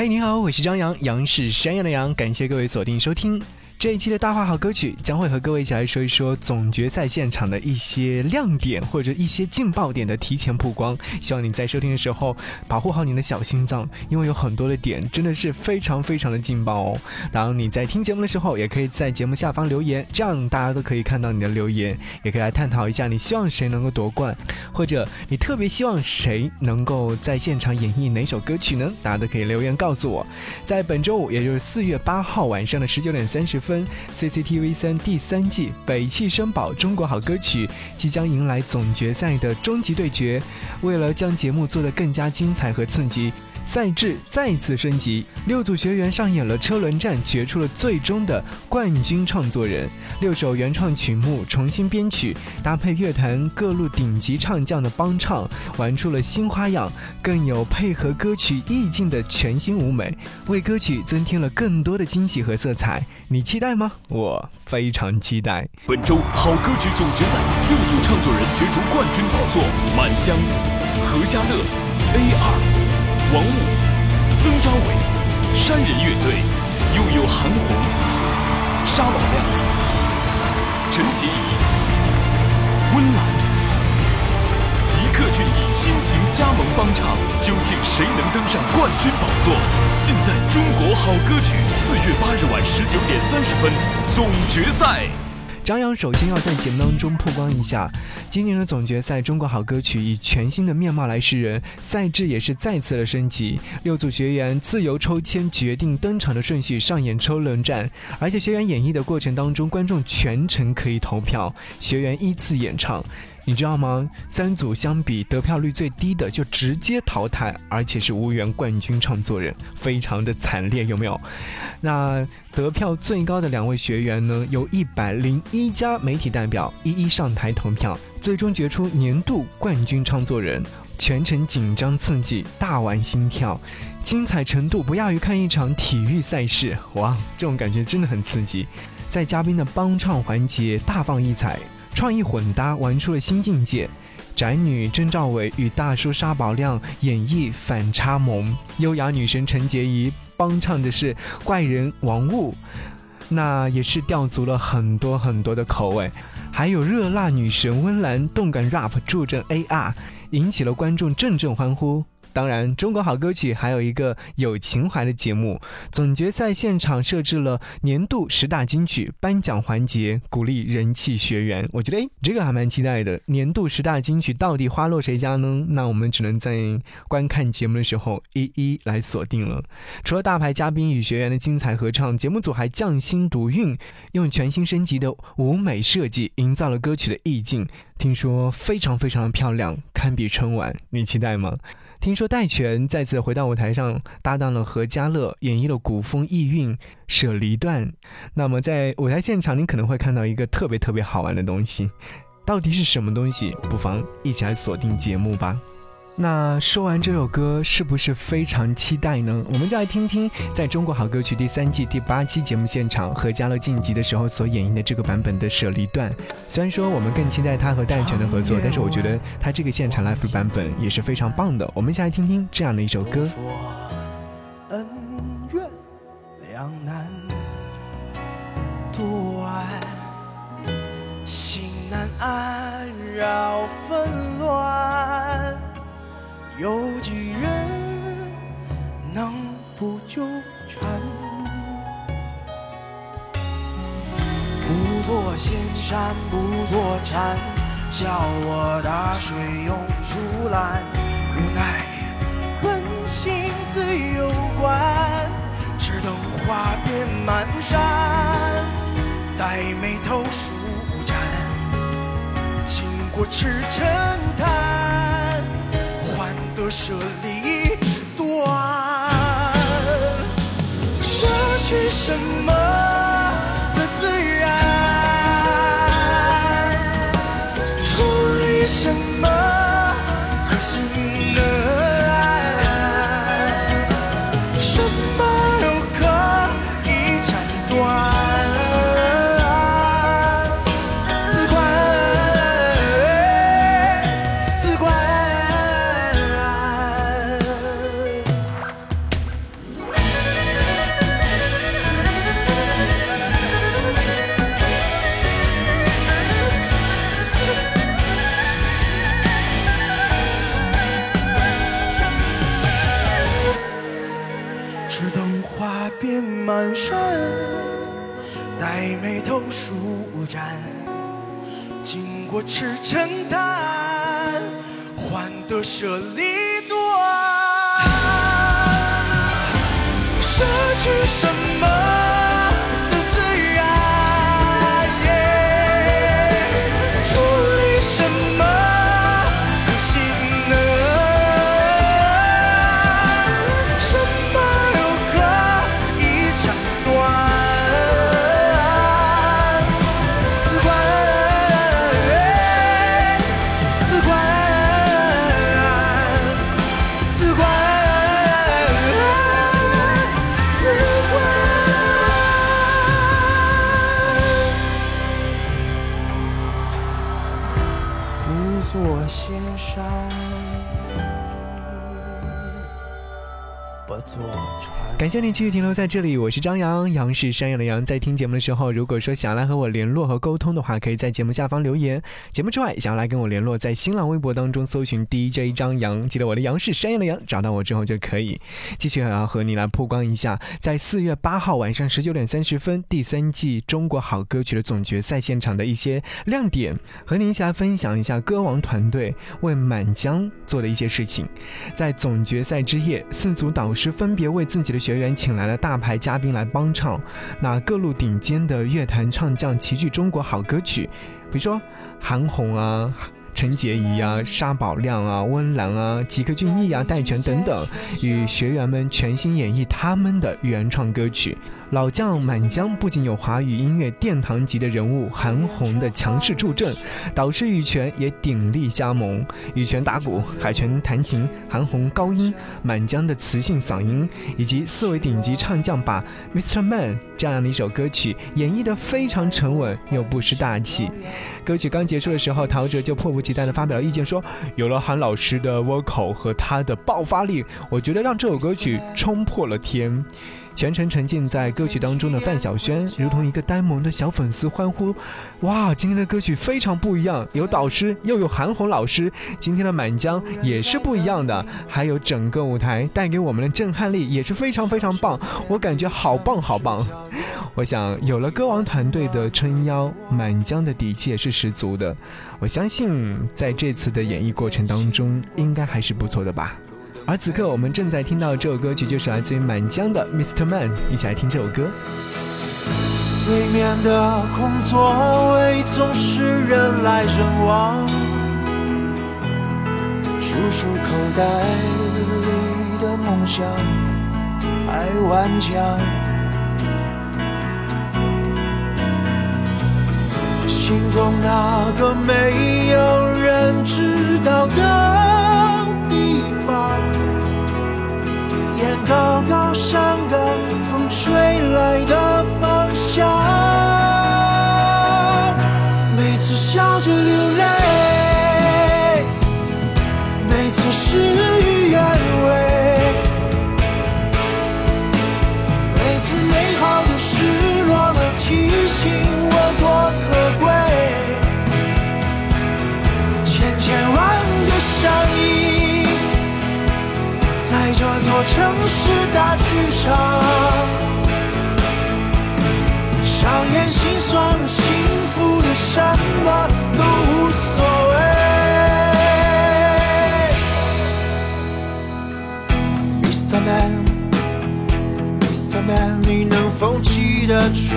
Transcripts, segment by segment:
嗨，你好，我是张扬，杨是山羊的羊，感谢各位锁定收听。这一期的大话好歌曲将会和各位一起来说一说总决赛现场的一些亮点或者一些劲爆点的提前曝光。希望你在收听的时候保护好你的小心脏，因为有很多的点真的是非常非常的劲爆哦。当你在听节目的时候，也可以在节目下方留言，这样大家都可以看到你的留言，也可以来探讨一下你希望谁能够夺冠，或者你特别希望谁能够在现场演绎哪首歌曲呢？大家都可以留言告诉我。在本周五，也就是四月八号晚上的十九点三十分。分 CCTV 三第三季北汽绅宝中国好歌曲即将迎来总决赛的终极对决，为了将节目做得更加精彩和刺激。赛制再次升级，六组学员上演了车轮战，决出了最终的冠军创作人。六首原创曲目重新编曲，搭配乐坛各路顶级唱将的帮唱，玩出了新花样，更有配合歌曲意境的全新舞美，为歌曲增添了更多的惊喜和色彩。你期待吗？我非常期待。本周好歌曲总决赛，六组唱作人角逐冠军宝座：满江、何家乐、A 二。王雾、曾昭伟、山人乐队，又有韩红、沙宝亮、陈洁仪、温岚、吉克隽逸亲情加盟帮唱，究竟谁能登上冠军宝座？尽在中国好歌曲四月八日晚十九点三十分总决赛。张扬首先要在节目当中曝光一下，今年的总决赛《中国好歌曲》以全新的面貌来示人，赛制也是再次的升级，六组学员自由抽签决定登场的顺序，上演抽轮战，而且学员演绎的过程当中，观众全程可以投票，学员依次演唱。你知道吗？三组相比，得票率最低的就直接淘汰，而且是无缘冠军创作人，非常的惨烈，有没有？那得票最高的两位学员呢？由一百零一家媒体代表一一上台投票，最终决出年度冠军创作人。全程紧张刺激，大玩心跳，精彩程度不亚于看一场体育赛事。哇，这种感觉真的很刺激。在嘉宾的帮唱环节大放异彩。创意混搭玩出了新境界，宅女曾兆伟与大叔沙宝亮演绎反差萌，优雅女神陈洁仪帮唱的是怪人王雾，那也是吊足了很多很多的口味，还有热辣女神温岚动感 rap 助阵 AR，引起了观众阵阵欢呼。当然，中国好歌曲还有一个有情怀的节目。总决赛现场设置了年度十大金曲颁奖环节，鼓励人气学员。我觉得，哎，这个还蛮期待的。年度十大金曲到底花落谁家呢？那我们只能在观看节目的时候一一来锁定了。除了大牌嘉宾与学员的精彩合唱，节目组还匠心独运，用全新升级的舞美设计营造了歌曲的意境。听说非常非常的漂亮，堪比春晚。你期待吗？听说戴荃再次回到舞台上，搭档了何家乐，演绎了古风意韵《舍离段》。那么在舞台现场，你可能会看到一个特别特别好玩的东西，到底是什么东西？不妨一起来锁定节目吧。那说完这首歌，是不是非常期待呢？我们就来听听在中国好歌曲第三季第八期节目现场何家乐晋级的时候所演绎的这个版本的《舍离段》。虽然说我们更期待他和戴荃的合作，但是我觉得他这个现场 live 版本也是非常棒的。我们一起来听听这样的一首歌。恩怨两难，心难安，扰纷乱。有几人能不纠缠？不做仙山不做禅，叫我大水涌出来。无奈本性自有关，只等花遍满山，待眉头舒展，经过赤尘滩。舍离断，舍去什么感谢你继续停留在这里，我是张扬，杨是山羊的羊。在听节目的时候，如果说想要来和我联络和沟通的话，可以在节目下方留言。节目之外，想要来跟我联络，在新浪微博当中搜寻 DJ 张扬，记得我的杨是山羊的羊，找到我之后就可以。继续要和你来曝光一下，在四月八号晚上十九点三十分，第三季中国好歌曲的总决赛现场的一些亮点，和您一起来分享一下歌王团队为满江做的一些事情。在总决赛之夜，四组导师分别为自己的学员请来了大牌嘉宾来帮唱，那各路顶尖的乐坛唱将齐聚中国好歌曲，比如说韩红啊。陈洁仪啊、沙宝亮啊、温岚啊、吉克隽逸啊、戴荃等等，与学员们全新演绎他们的原创歌曲。老将满江不仅有华语音乐殿堂级的人物韩红的强势助阵，导师羽泉也鼎力加盟。羽泉打鼓，海泉弹琴，韩红高音，满江的磁性嗓音，以及四位顶级唱将把《Mr. Man》这样的一首歌曲演绎得非常沉稳又不失大气。歌曲刚结束的时候，陶喆就迫不及待地发表了意见，说：“有了韩老师的 vocal 和他的爆发力，我觉得让这首歌曲冲破了天。”全程沉浸在歌曲当中的范晓萱，如同一个呆萌的小粉丝欢呼：“哇，今天的歌曲非常不一样，有导师又有韩红老师，今天的满江也是不一样的，还有整个舞台带给我们的震撼力也是非常非常棒，我感觉好棒好棒。”我想有了歌王团队的撑腰，满江的底气也是十足的。我相信在这次的演绎过程当中，应该还是不错的吧。而此刻我们正在听到这首歌曲，就是来自于满江的《Mr. Man》，一起来听这首歌。对面的空座位总是人来人往，数数口袋里的梦想还顽强。心中那个没有人知道的地方，高高山岗风吹来的城市大剧场，上演心酸的、幸福的，什么都无所谓。Mr. Man，Mr. Man，你能否记得住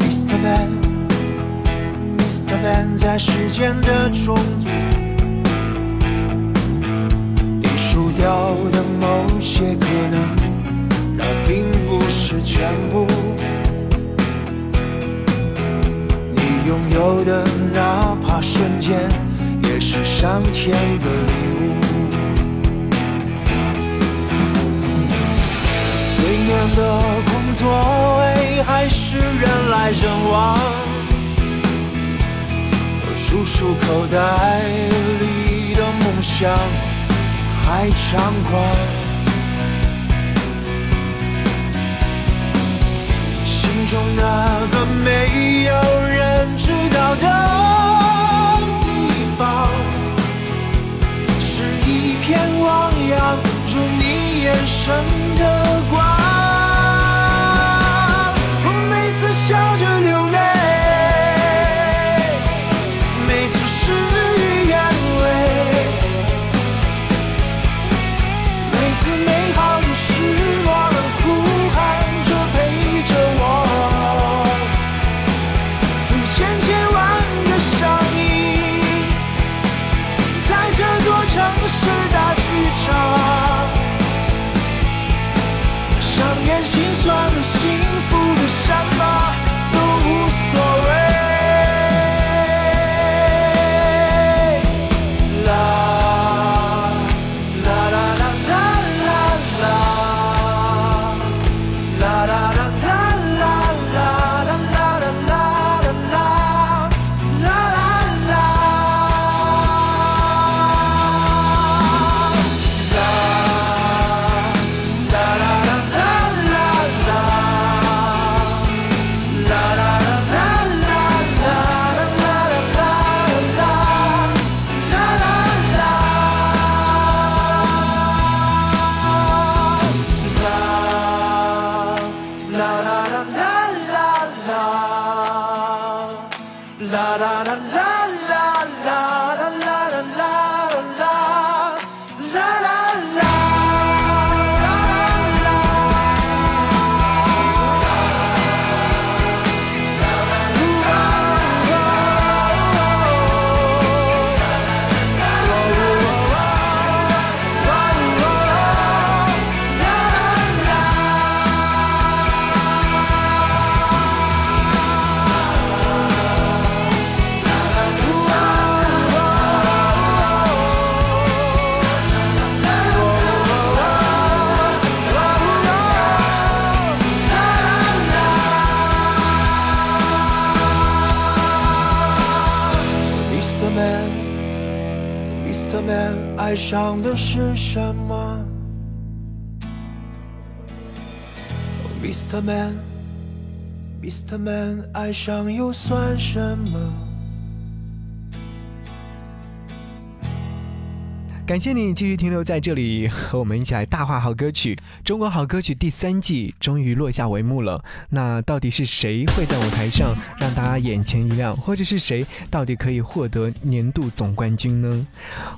？Mr. Man，Mr. Man，在时间的中途，掉的某些可能，那并不是全部。你拥有的哪怕瞬间，也是上天的礼物。对面的空座位还是人来人往，我数数口袋里的梦想还猖狂。心中那个没有人知道的地方，是一片汪洋，如你眼神的想的是什么？Mr. Man，Mr. Man，爱上又算什么？感谢你继续停留在这里，和我们一起来大话好歌曲。中国好歌曲第三季终于落下帷幕了。那到底是谁会在舞台上让大家眼前一亮，或者是谁到底可以获得年度总冠军呢？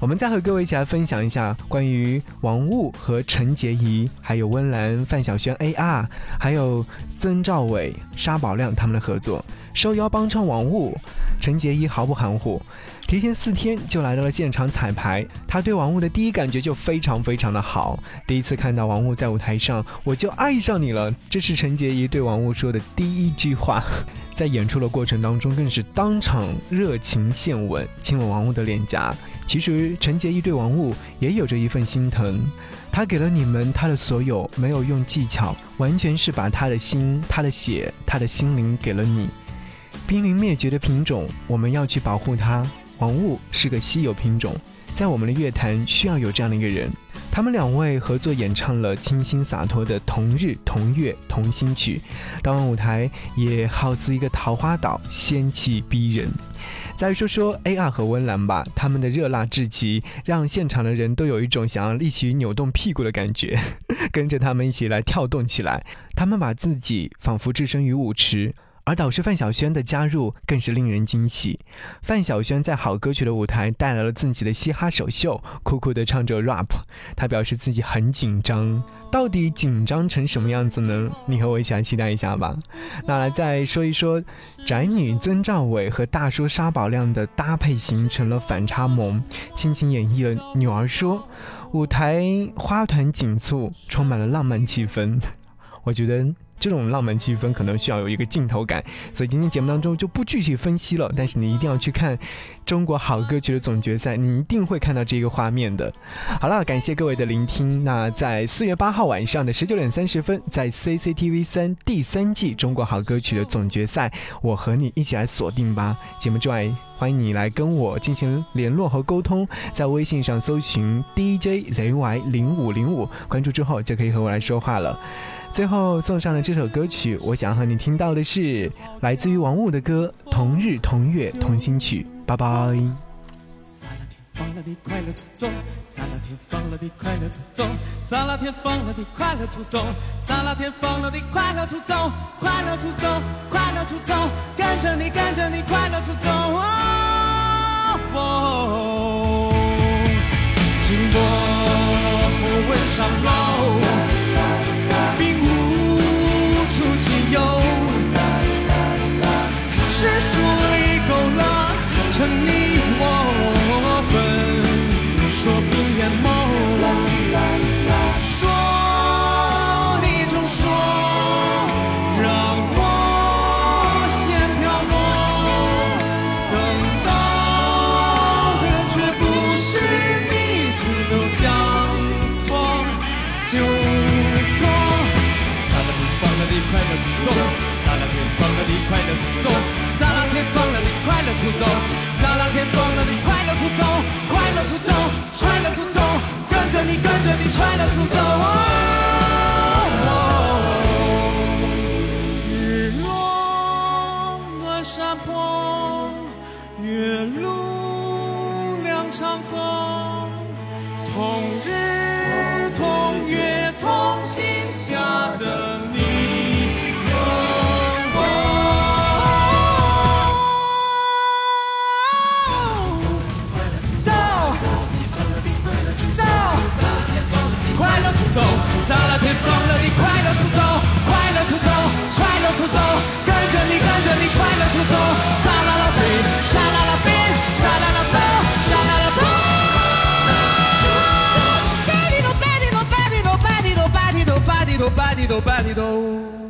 我们再和各位一起来分享一下关于王雾和陈洁仪，还有温岚、范晓萱 AR，还有曾兆伟、沙宝亮他们的合作，受邀帮唱王雾，陈洁仪毫不含糊。提前四天就来到了现场彩排，他对王雾的第一感觉就非常非常的好。第一次看到王雾在舞台上，我就爱上你了，这是陈洁仪对王雾说的第一句话。在演出的过程当中，更是当场热情献吻，亲吻王雾的脸颊。其实陈洁仪对王雾也有着一份心疼，他给了你们他的所有，没有用技巧，完全是把他的心、他的血、他的心灵给了你。濒临灭绝的品种，我们要去保护它。王雾是个稀有品种，在我们的乐坛需要有这样的一个人。他们两位合作演唱了清新洒脱的《同日同月同心曲》，当晚舞台也好似一个桃花岛，仙气逼人。再说说 A.R 和温岚吧，他们的热辣至极，让现场的人都有一种想要一起扭动屁股的感觉，跟着他们一起来跳动起来。他们把自己仿佛置身于舞池。而导师范晓萱的加入更是令人惊喜。范晓萱在好歌曲的舞台带来了自己的嘻哈首秀，酷酷的唱着 rap。她表示自己很紧张，到底紧张成什么样子呢？你和我一起来期待一下吧。那来再说一说，宅女曾兆伟和大叔沙宝亮的搭配形成了反差萌，倾情演绎了《女儿说》，舞台花团锦簇，充满了浪漫气氛。我觉得。这种浪漫气氛可能需要有一个镜头感，所以今天节目当中就不具体分析了。但是你一定要去看中国好歌曲的总决赛，你一定会看到这个画面的。好了，感谢各位的聆听。那在四月八号晚上的十九点三十分，在 CCTV 三第三季中国好歌曲的总决赛，我和你一起来锁定吧。节目之外，欢迎你来跟我进行联络和沟通，在微信上搜寻 DJZY 零五零五，关注之后就可以和我来说话了。最后送上的这首歌曲，我想和你听到的是来自于王雾的歌《同日同月同心曲》。拜拜。说不眼眸，说你总说让我先飘落，等到的却不是你，只都将错就错。撒拉天放了的快乐出走，撒拉天放了的快乐出走，撒拉天放了的快乐出走，快乐出走。撒拉天放了你快乐出走，快乐出走，快乐出走，跟着你跟着你快乐出走，撒啦啦贝，撒啦啦贝，撒啦啦贝，撒啦啦贝。Badido, badido, badido, badido, badido, badido, badido, badido.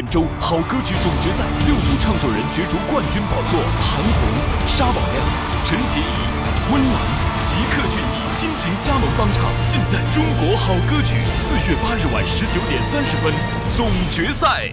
本周好歌曲总决赛六组唱作人角逐冠军宝座：韩红、沙宝亮、陈洁仪、温岚、吉克隽逸亲情加盟帮唱，尽在中国好歌曲。四月八日晚十九点三十分，总决赛。